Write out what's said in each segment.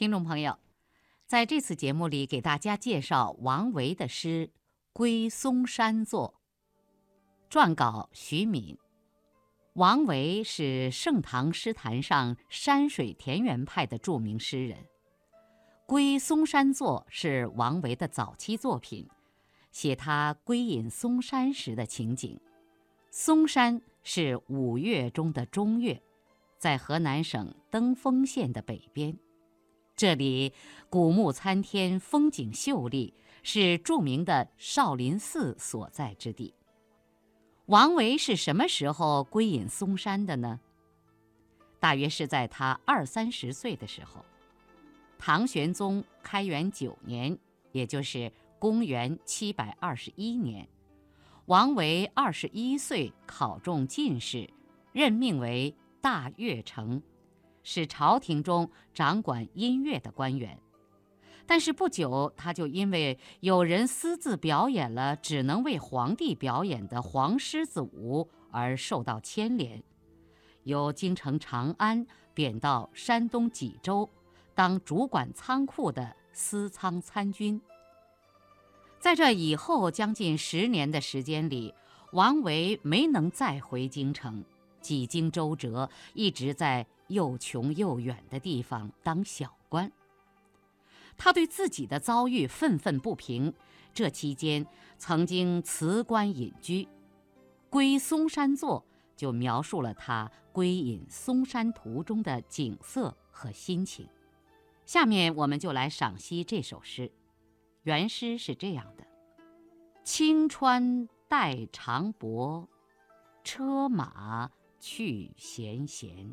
听众朋友，在这次节目里，给大家介绍王维的诗《归嵩山作》。撰稿徐敏。王维是盛唐诗坛上山水田园派的著名诗人，《归嵩山作》是王维的早期作品，写他归隐嵩山时的情景。嵩山是五岳中的中岳，在河南省登封县的北边。这里古木参天，风景秀丽，是著名的少林寺所在之地。王维是什么时候归隐嵩山的呢？大约是在他二三十岁的时候。唐玄宗开元九年，也就是公元七百二十一年，王维二十一岁考中进士，任命为大乐丞。是朝廷中掌管音乐的官员，但是不久他就因为有人私自表演了只能为皇帝表演的黄狮子舞而受到牵连，由京城长安贬到山东济州，当主管仓库的司仓参军。在这以后将近十年的时间里，王维没能再回京城，几经周折，一直在。又穷又远的地方当小官，他对自己的遭遇愤愤不平。这期间曾经辞官隐居，《归嵩山作》就描述了他归隐嵩山途中的景色和心情。下面我们就来赏析这首诗。原诗是这样的：“青川带长柏，车马去闲闲。”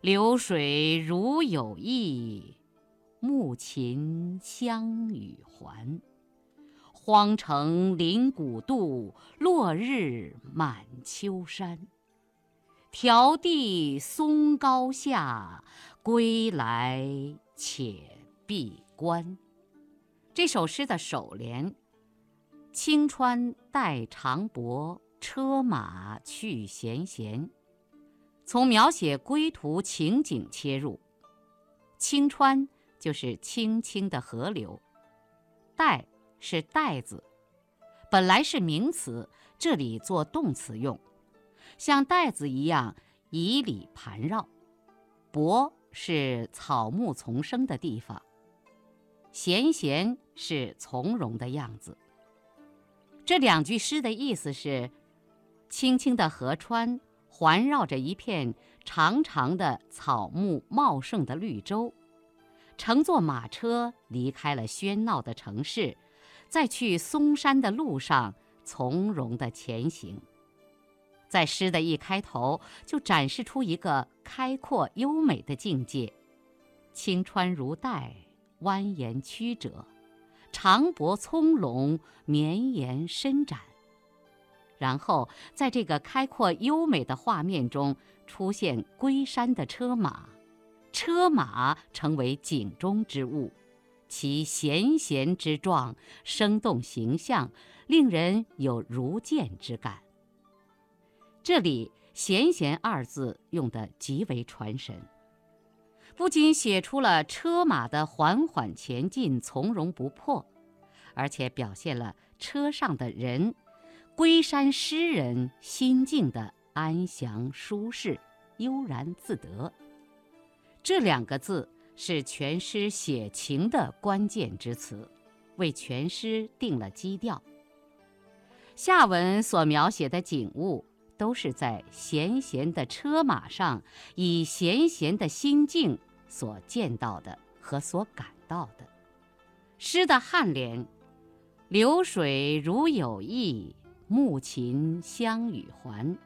流水如有意，暮琴相与还。荒城临古渡，落日满秋山。迢递嵩高下，归来且闭关。这首诗的首联：“青川带长柏，车马去闲闲。”从描写归途情景切入，青川就是清清的河流，带是带子，本来是名词，这里做动词用，像带子一样以里盘绕。柏是草木丛生的地方，闲闲是从容的样子。这两句诗的意思是，清清的河川。环绕着一片长长的草木茂盛的绿洲，乘坐马车离开了喧闹的城市，在去嵩山的路上从容地前行。在诗的一开头就展示出一个开阔优美的境界：青川如带，蜿蜒曲折；长柏葱茏，绵延伸展。然后，在这个开阔优美的画面中，出现归山的车马，车马成为景中之物，其闲闲之状，生动形象，令人有如见之感。这里“闲闲”二字用得极为传神，不仅写出了车马的缓缓前进、从容不迫，而且表现了车上的人。归山诗人心境的安详舒适、悠然自得，这两个字是全诗写情的关键之词，为全诗定了基调。下文所描写的景物，都是在闲闲的车马上，以闲闲的心境所见到的和所感到的。诗的颔联：“流水如有意。”暮琴相与还，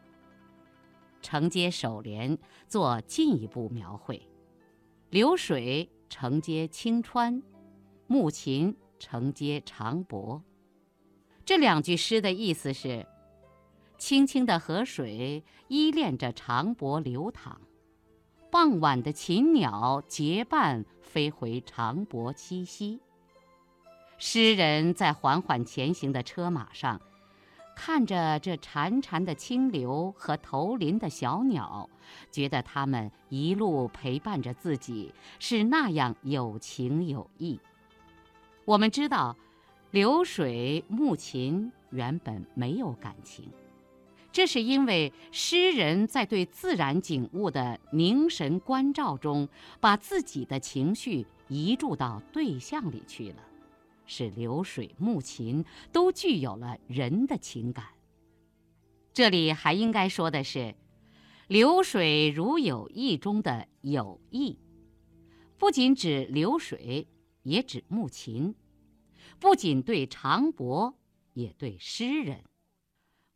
承接首联做进一步描绘。流水承接青川，暮琴承接长柏。这两句诗的意思是：清清的河水依恋着长柏流淌，傍晚的禽鸟结伴飞回长柏栖息。诗人在缓缓前行的车马上。看着这潺潺的清流和投林的小鸟，觉得它们一路陪伴着自己，是那样有情有义。我们知道，流水木琴原本没有感情，这是因为诗人在对自然景物的凝神关照中，把自己的情绪移注到对象里去了。使流水、木琴都具有了人的情感。这里还应该说的是，“流水如有意”中的“有意”，不仅指流水，也指木琴；不仅对长伯，也对诗人。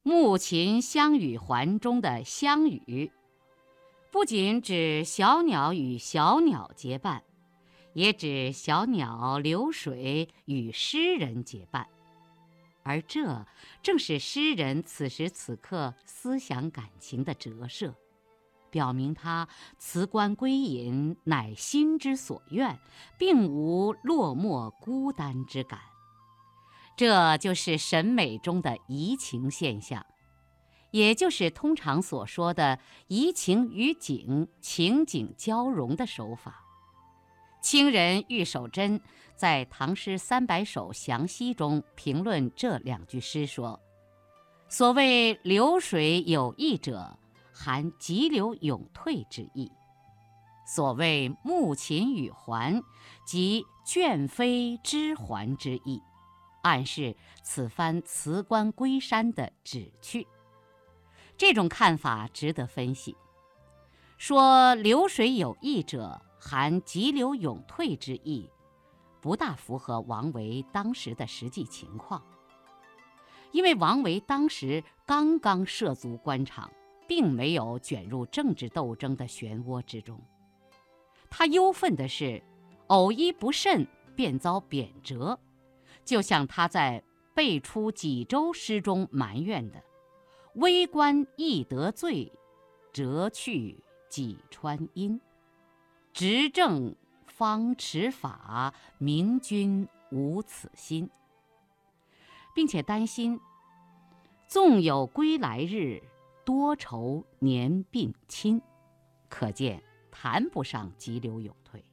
木琴相与还中的“相与”，不仅指小鸟与小鸟结伴。也指小鸟流水与诗人结伴，而这正是诗人此时此刻思想感情的折射，表明他辞官归隐乃心之所愿，并无落寞孤单之感。这就是审美中的移情现象，也就是通常所说的移情于景，情景交融的手法。清人玉守贞在《唐诗三百首详析》中评论这两句诗说：“所谓流水有意者，含急流勇退之意；所谓暮琴与还，即倦飞知还之意，暗示此番辞官归山的旨趣。”这种看法值得分析。说流水有意者。含急流勇退之意，不大符合王维当时的实际情况。因为王维当时刚刚涉足官场，并没有卷入政治斗争的漩涡之中。他忧愤的是，偶一不慎便遭贬谪，就像他在背出济州诗中埋怨的：“微官易得罪，谪去济川阴。”执政方持法，明君无此心，并且担心纵有归来日，多愁年病亲，可见谈不上急流勇退。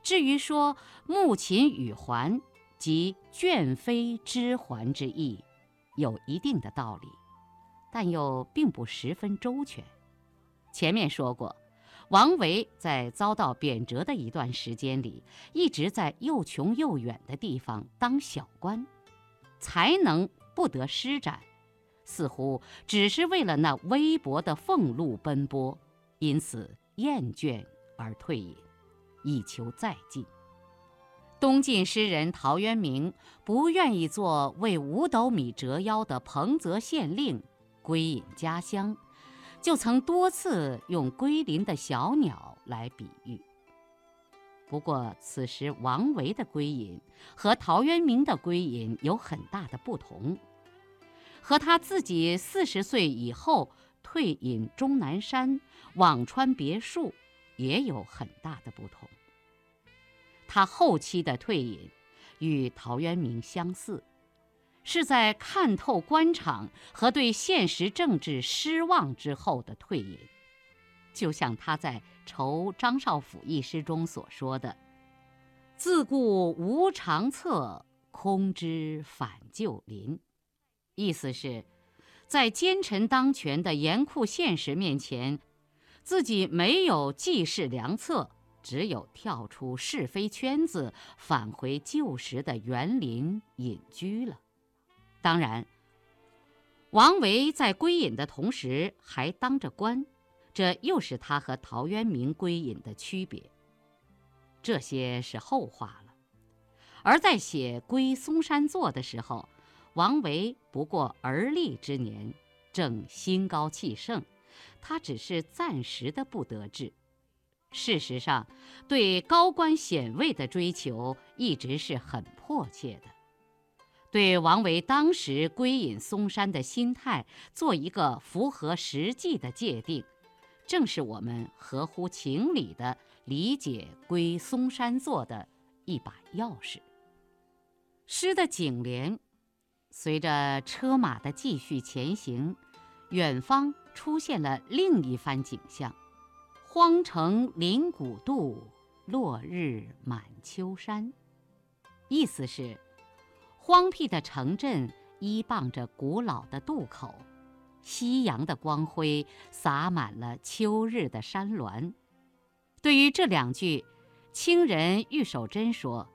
至于说木琴与还，即倦飞知还之意，有一定的道理，但又并不十分周全。前面说过。王维在遭到贬谪的一段时间里，一直在又穷又远的地方当小官，才能不得施展，似乎只是为了那微薄的俸禄奔波，因此厌倦而退隐，以求再进。东晋诗人陶渊明不愿意做为五斗米折腰的彭泽县令，归隐家乡。就曾多次用归林的小鸟来比喻。不过，此时王维的归隐和陶渊明的归隐有很大的不同，和他自己四十岁以后退隐终南山、辋川别墅也有很大的不同。他后期的退隐与陶渊明相似。是在看透官场和对现实政治失望之后的退隐，就像他在《酬张少府》一诗中所说的：“自顾无长策，空知返旧林。”意思是，在奸臣当权的严酷现实面前，自己没有济世良策，只有跳出是非圈子，返回旧时的园林隐居了。当然，王维在归隐的同时还当着官，这又是他和陶渊明归隐的区别。这些是后话了。而在写《归嵩山作》的时候，王维不过而立之年，正心高气盛，他只是暂时的不得志。事实上，对高官显位的追求一直是很迫切的。对王维当时归隐嵩山的心态做一个符合实际的界定，正是我们合乎情理的理解《归嵩山作》的一把钥匙。诗的颈联，随着车马的继续前行，远方出现了另一番景象：荒城临古渡，落日满秋山。意思是，荒僻的城镇依傍着古老的渡口，夕阳的光辉洒满了秋日的山峦。对于这两句，清人玉守贞说。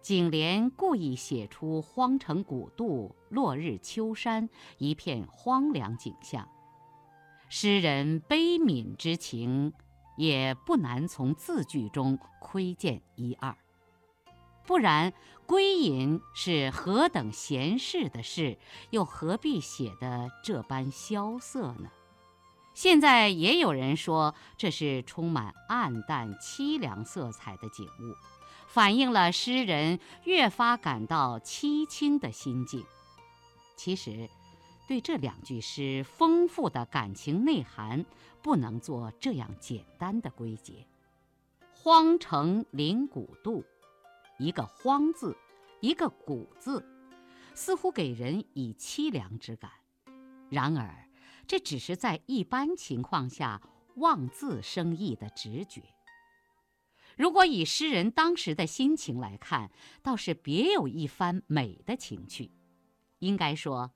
景莲故意写出荒城古渡、落日秋山一片荒凉景象，诗人悲悯之情也不难从字句中窥见一二。不然，归隐是何等闲适的事，又何必写得这般萧瑟呢？现在也有人说，这是充满暗淡凄凉色彩的景物。反映了诗人越发感到凄清的心境。其实，对这两句诗丰富的感情内涵，不能做这样简单的归结。荒城临古渡，一个“荒”字，一个“古”字，似乎给人以凄凉之感。然而，这只是在一般情况下望字生义的直觉。如果以诗人当时的心情来看，倒是别有一番美的情趣。应该说，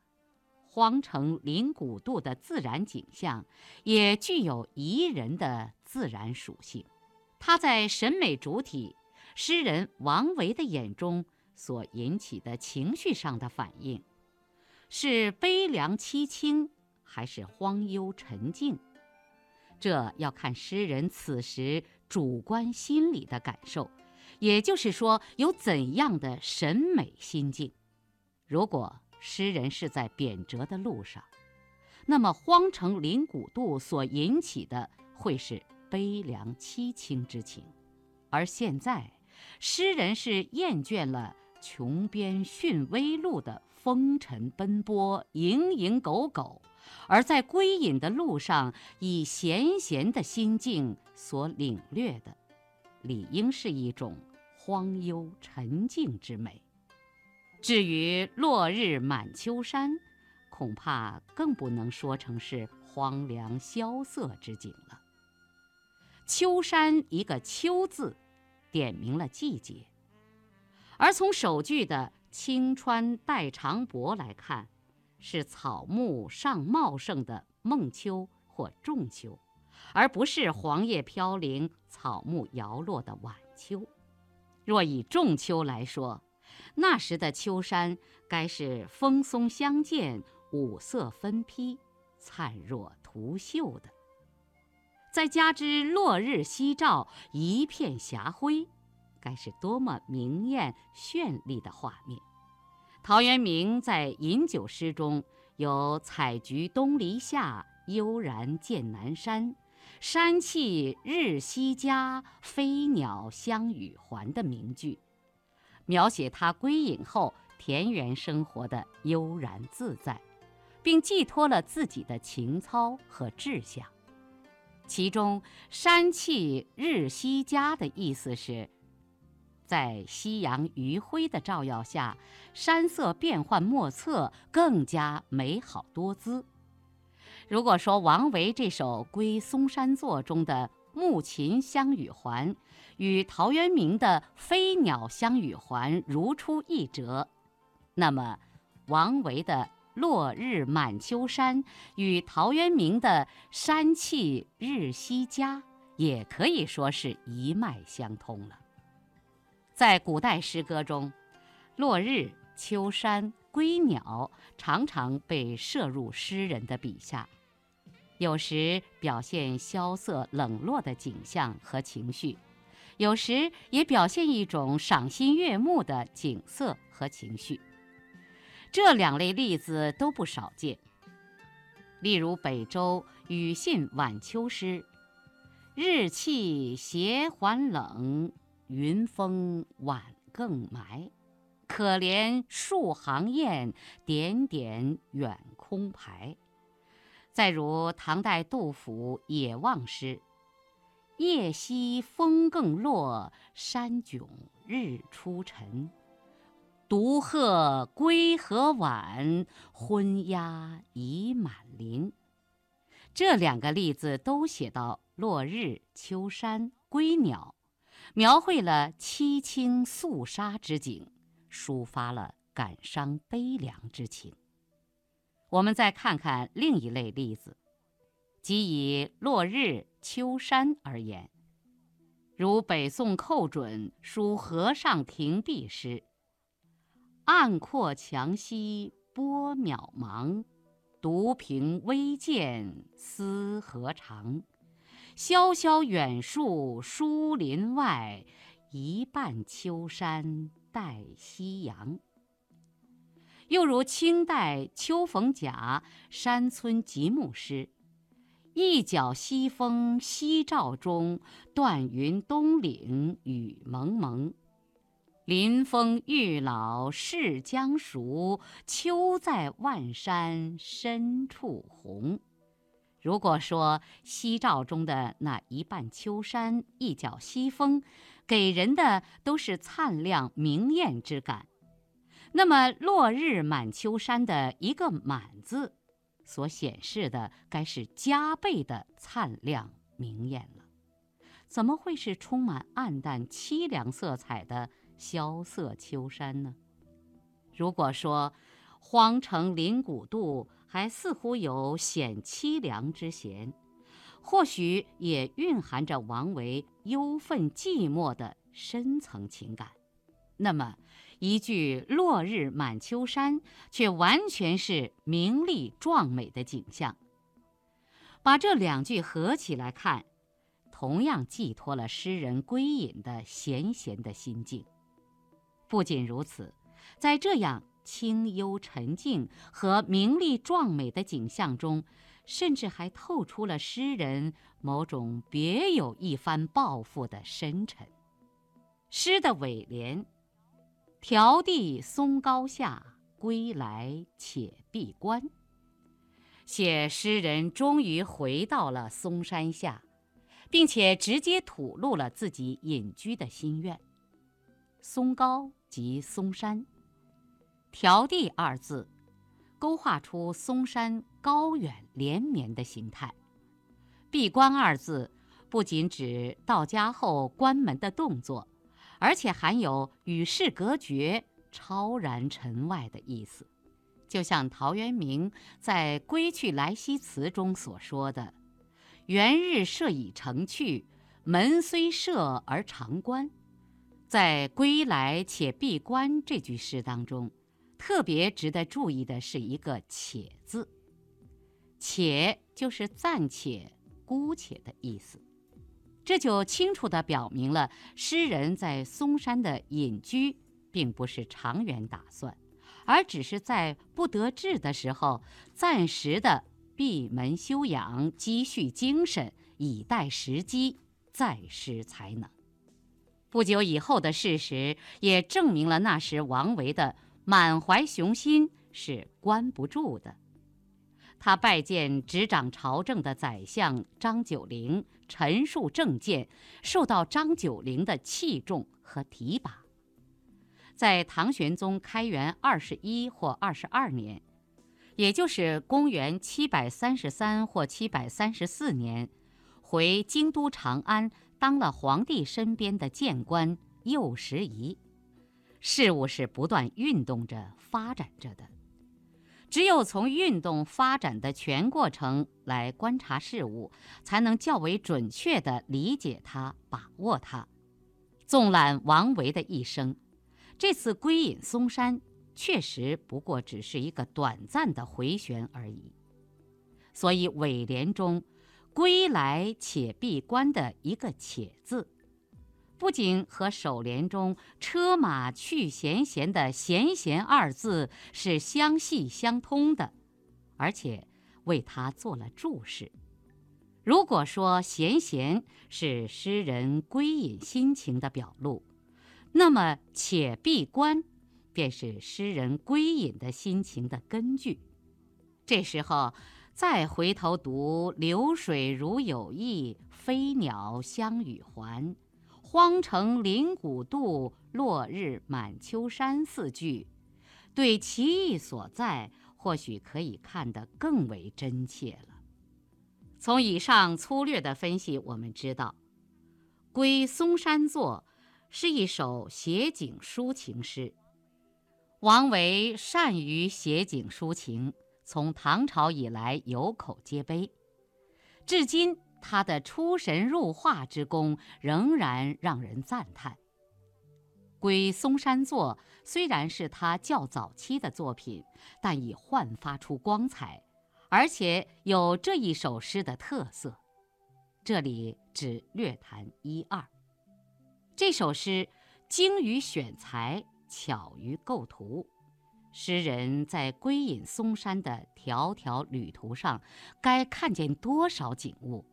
荒城临古渡的自然景象，也具有宜人的自然属性。它在审美主体诗人王维的眼中所引起的情绪上的反应，是悲凉凄清，还是荒幽沉静？这要看诗人此时。主观心理的感受，也就是说，有怎样的审美心境。如果诗人是在贬谪的路上，那么荒城临古渡所引起的会是悲凉凄清之情；而现在，诗人是厌倦了穷边逊微路的风尘奔波、蝇营狗苟。而在归隐的路上，以闲闲的心境所领略的，理应是一种荒幽沉静之美。至于落日满秋山，恐怕更不能说成是荒凉萧瑟之景了。秋山一个“秋”字，点明了季节，而从首句的“青川带长柏”来看。是草木尚茂盛的孟秋或仲秋，而不是黄叶飘零、草木摇落的晚秋。若以仲秋来说，那时的秋山该是枫松相间、五色分披、灿若图秀的。再加之落日夕照，一片霞辉，该是多么明艳绚丽的画面！陶渊明在饮酒诗中有“采菊东篱下，悠然见南山。山气日夕佳，飞鸟相与还”的名句，描写他归隐后田园生活的悠然自在，并寄托了自己的情操和志向。其中“山气日夕佳”的意思是。在夕阳余晖的照耀下，山色变幻莫测，更加美好多姿。如果说王维这首《归松山作》中的“暮禽相与还”与陶渊明的“飞鸟相与还”如出一辙，那么王维的“落日满秋山”与陶渊明的“山气日夕佳”也可以说是一脉相通了。在古代诗歌中，落日、秋山、归鸟常常被摄入诗人的笔下，有时表现萧瑟冷落的景象和情绪，有时也表现一种赏心悦目的景色和情绪。这两类例子都不少见。例如北周庾信晚秋诗：“日气斜还冷。”云峰晚更埋，可怜数行雁，点点远空排。再如唐代杜甫《野望》诗：“夜夕风更落，山迥日初沉。独鹤归河晚，昏鸦已满林。这两个例子都写到落日、秋山、归鸟，描绘了凄清肃杀之景，抒发了感伤悲凉之情。我们再看看另一类例子，即以落日、秋山而言，如北宋寇准书河上亭壁诗。暗阔墙兮波渺茫，独凭微见思何长？萧萧远树疏林外，一半秋山带夕阳。又如清代秋逢甲《山村极目》诗：“一角西风夕照中，断云东岭雨蒙蒙。”林风欲老是将熟，秋在万山深处红。如果说夕照中的那一半秋山、一角西风，给人的都是灿亮明艳之感，那么落日满秋山的一个“满”字，所显示的该是加倍的灿亮明艳了。怎么会是充满暗淡凄凉色彩的？萧瑟秋山呢？如果说荒城临古渡还似乎有显凄凉之嫌，或许也蕴含着王维忧愤寂寞的深层情感。那么，一句“落日满秋山”却完全是明丽壮美的景象。把这两句合起来看，同样寄托了诗人归隐的闲闲的心境。不仅如此，在这样清幽沉静和明丽壮美的景象中，甚至还透出了诗人某种别有一番抱负的深沉。诗的尾联：“迢递松高下，归来且闭关。”写诗人终于回到了嵩山下，并且直接吐露了自己隐居的心愿。松高。即嵩山，迢递二字，勾画出嵩山高远连绵的形态。闭关二字，不仅指到家后关门的动作，而且含有与世隔绝、超然尘外的意思。就像陶渊明在《归去来兮辞》中所说的：“元日射以成去，门虽设而常关。”在“归来且闭关”这句诗当中，特别值得注意的是一个“且”字，“且”就是暂且、姑且的意思，这就清楚地表明了诗人在嵩山的隐居并不是长远打算，而只是在不得志的时候，暂时的闭门休养，积蓄精神，以待时机，再施才能。不久以后的事实也证明了那时王维的满怀雄心是关不住的。他拜见执掌朝政的宰相张九龄，陈述政见，受到张九龄的器重和提拔。在唐玄宗开元二十一或二十二年，也就是公元七百三十三或七百三十四年，回京都长安。当了皇帝身边的谏官右拾遗，事物是不断运动着、发展着的。只有从运动发展的全过程来观察事物，才能较为准确地理解它、把握它。纵览王维的一生，这次归隐嵩山，确实不过只是一个短暂的回旋而已。所以尾联中。归来且闭关的一个“且”字，不仅和首联中“车马去闲闲”的“闲闲”二字是相系相通的，而且为他做了注释。如果说“闲闲”是诗人归隐心情的表露，那么“且闭关”便是诗人归隐的心情的根据。这时候。再回头读“流水如有意，飞鸟相与还”，荒城临古渡，落日满秋山”四句，对其意所在，或许可以看得更为真切了。从以上粗略的分析，我们知道，《归嵩山作》是一首写景抒情诗。王维善于写景抒情，从唐朝以来有口皆碑，至今他的出神入化之功仍然让人赞叹。《归嵩山作》虽然是他较早期的作品，但已焕发出光彩。而且有这一首诗的特色，这里只略谈一二。这首诗精于选材，巧于构图。诗人在归隐嵩山的迢迢旅途上，该看见多少景物？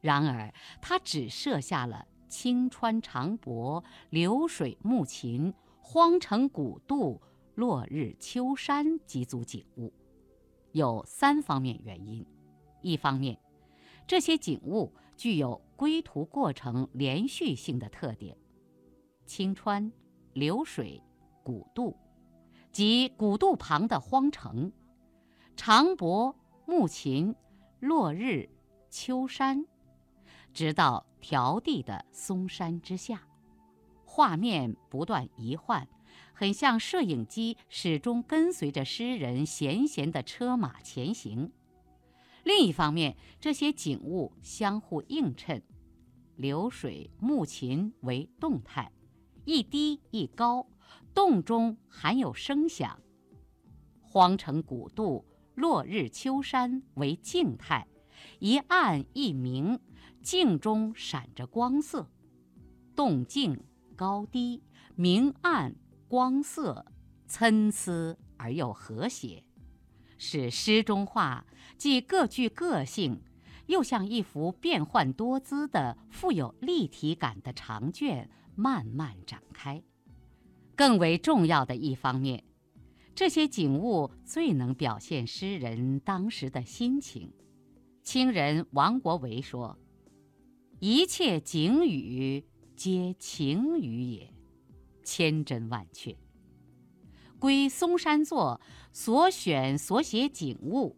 然而他只设下了青川长泊、流水暮晴、荒城古渡、落日秋山几组景物。有三方面原因：一方面，这些景物具有归途过程连续性的特点，青川、流水、古渡，即古渡旁的荒城，长柏、木琴、落日、秋山，直到迢递的嵩山之下，画面不断移换。很像摄影机始终跟随着诗人闲闲的车马前行。另一方面，这些景物相互映衬，流水、木琴为动态，一低一高，洞中含有声响；荒城古渡、落日秋山为静态，一暗一明，镜中闪着光色，动静高低，明暗。光色参差而又和谐，使诗中画既各具个性，又像一幅变幻多姿的、富有立体感的长卷慢慢展开。更为重要的一方面，这些景物最能表现诗人当时的心情。清人王国维说：“一切景语皆情语也。”千真万确。归嵩山作所选所写景物，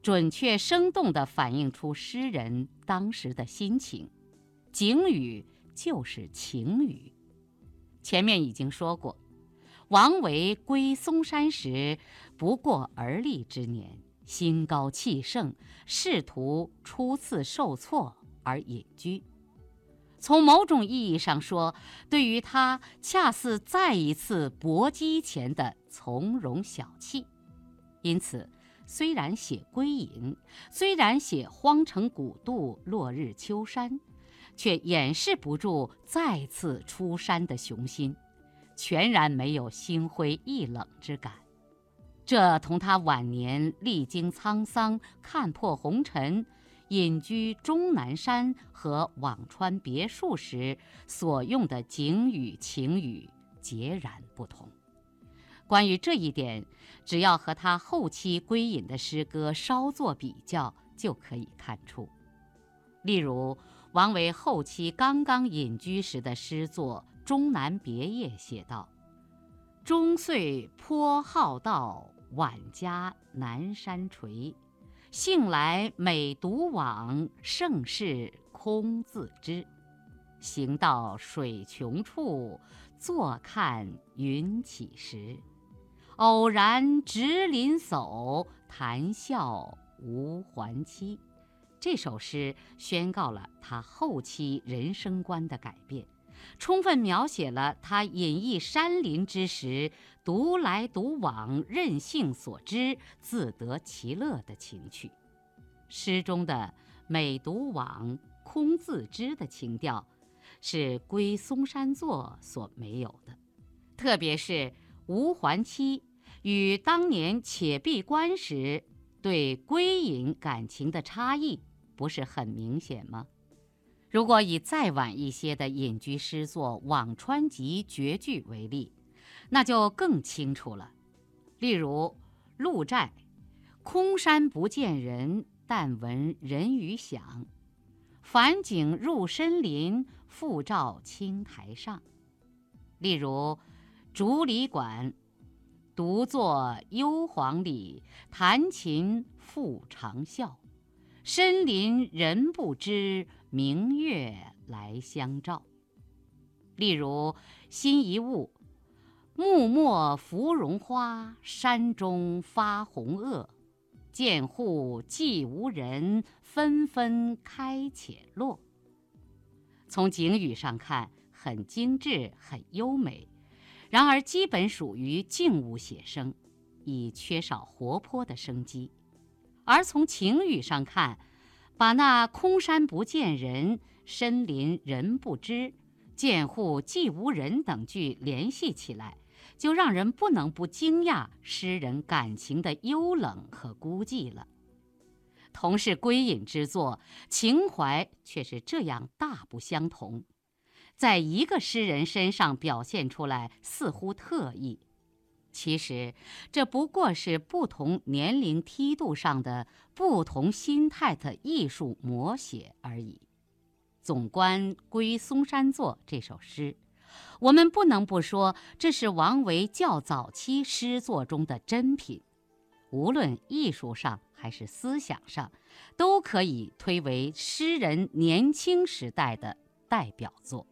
准确生动地反映出诗人当时的心情。景语就是情语。前面已经说过，王维归嵩山时不过而立之年，心高气盛，仕途初次受挫而隐居。从某种意义上说，对于他恰似再一次搏击前的从容小气。因此，虽然写归隐，虽然写荒城古渡、落日秋山，却掩饰不住再次出山的雄心，全然没有心灰意冷之感。这同他晚年历经沧桑、看破红尘。隐居终南山和辋川别墅时所用的景语情语截然不同。关于这一点，只要和他后期归隐的诗歌稍作比较，就可以看出。例如，王维后期刚刚隐居时的诗作《终南别业》写道：“终岁颇好道，晚家南山陲。”幸来每独往，盛世空自知。行到水穷处，坐看云起时。偶然值林叟，谈笑无还期。这首诗宣告了他后期人生观的改变。充分描写了他隐逸山林之时，独来独往、任性所知、自得其乐的情趣。诗中的“每独往，空自知”的情调，是归嵩山作所没有的。特别是“无还期”与当年且闭关时对归隐感情的差异，不是很明显吗？如果以再晚一些的隐居诗作《辋川集》绝句为例，那就更清楚了。例如“鹿寨，空山不见人，但闻人语响。返景入深林，复照青苔上。例如，竹里馆，独坐幽篁里，弹琴复长啸。深林人不知，明月来相照。例如，辛夷坞，木末芙蓉花，山中发红萼。见户寂无人，纷纷开且落。从景语上看，很精致，很优美，然而基本属于静物写生，已缺少活泼的生机。而从情语上看，把那空山不见人，深林人不知，见户寂无人等句联系起来。就让人不能不惊讶诗人感情的幽冷和孤寂了。同是归隐之作，情怀却是这样大不相同，在一个诗人身上表现出来似乎特异，其实这不过是不同年龄梯度上的不同心态的艺术摹写而已。总观《归松山作》这首诗。我们不能不说，这是王维较早期诗作中的珍品，无论艺术上还是思想上，都可以推为诗人年轻时代的代表作。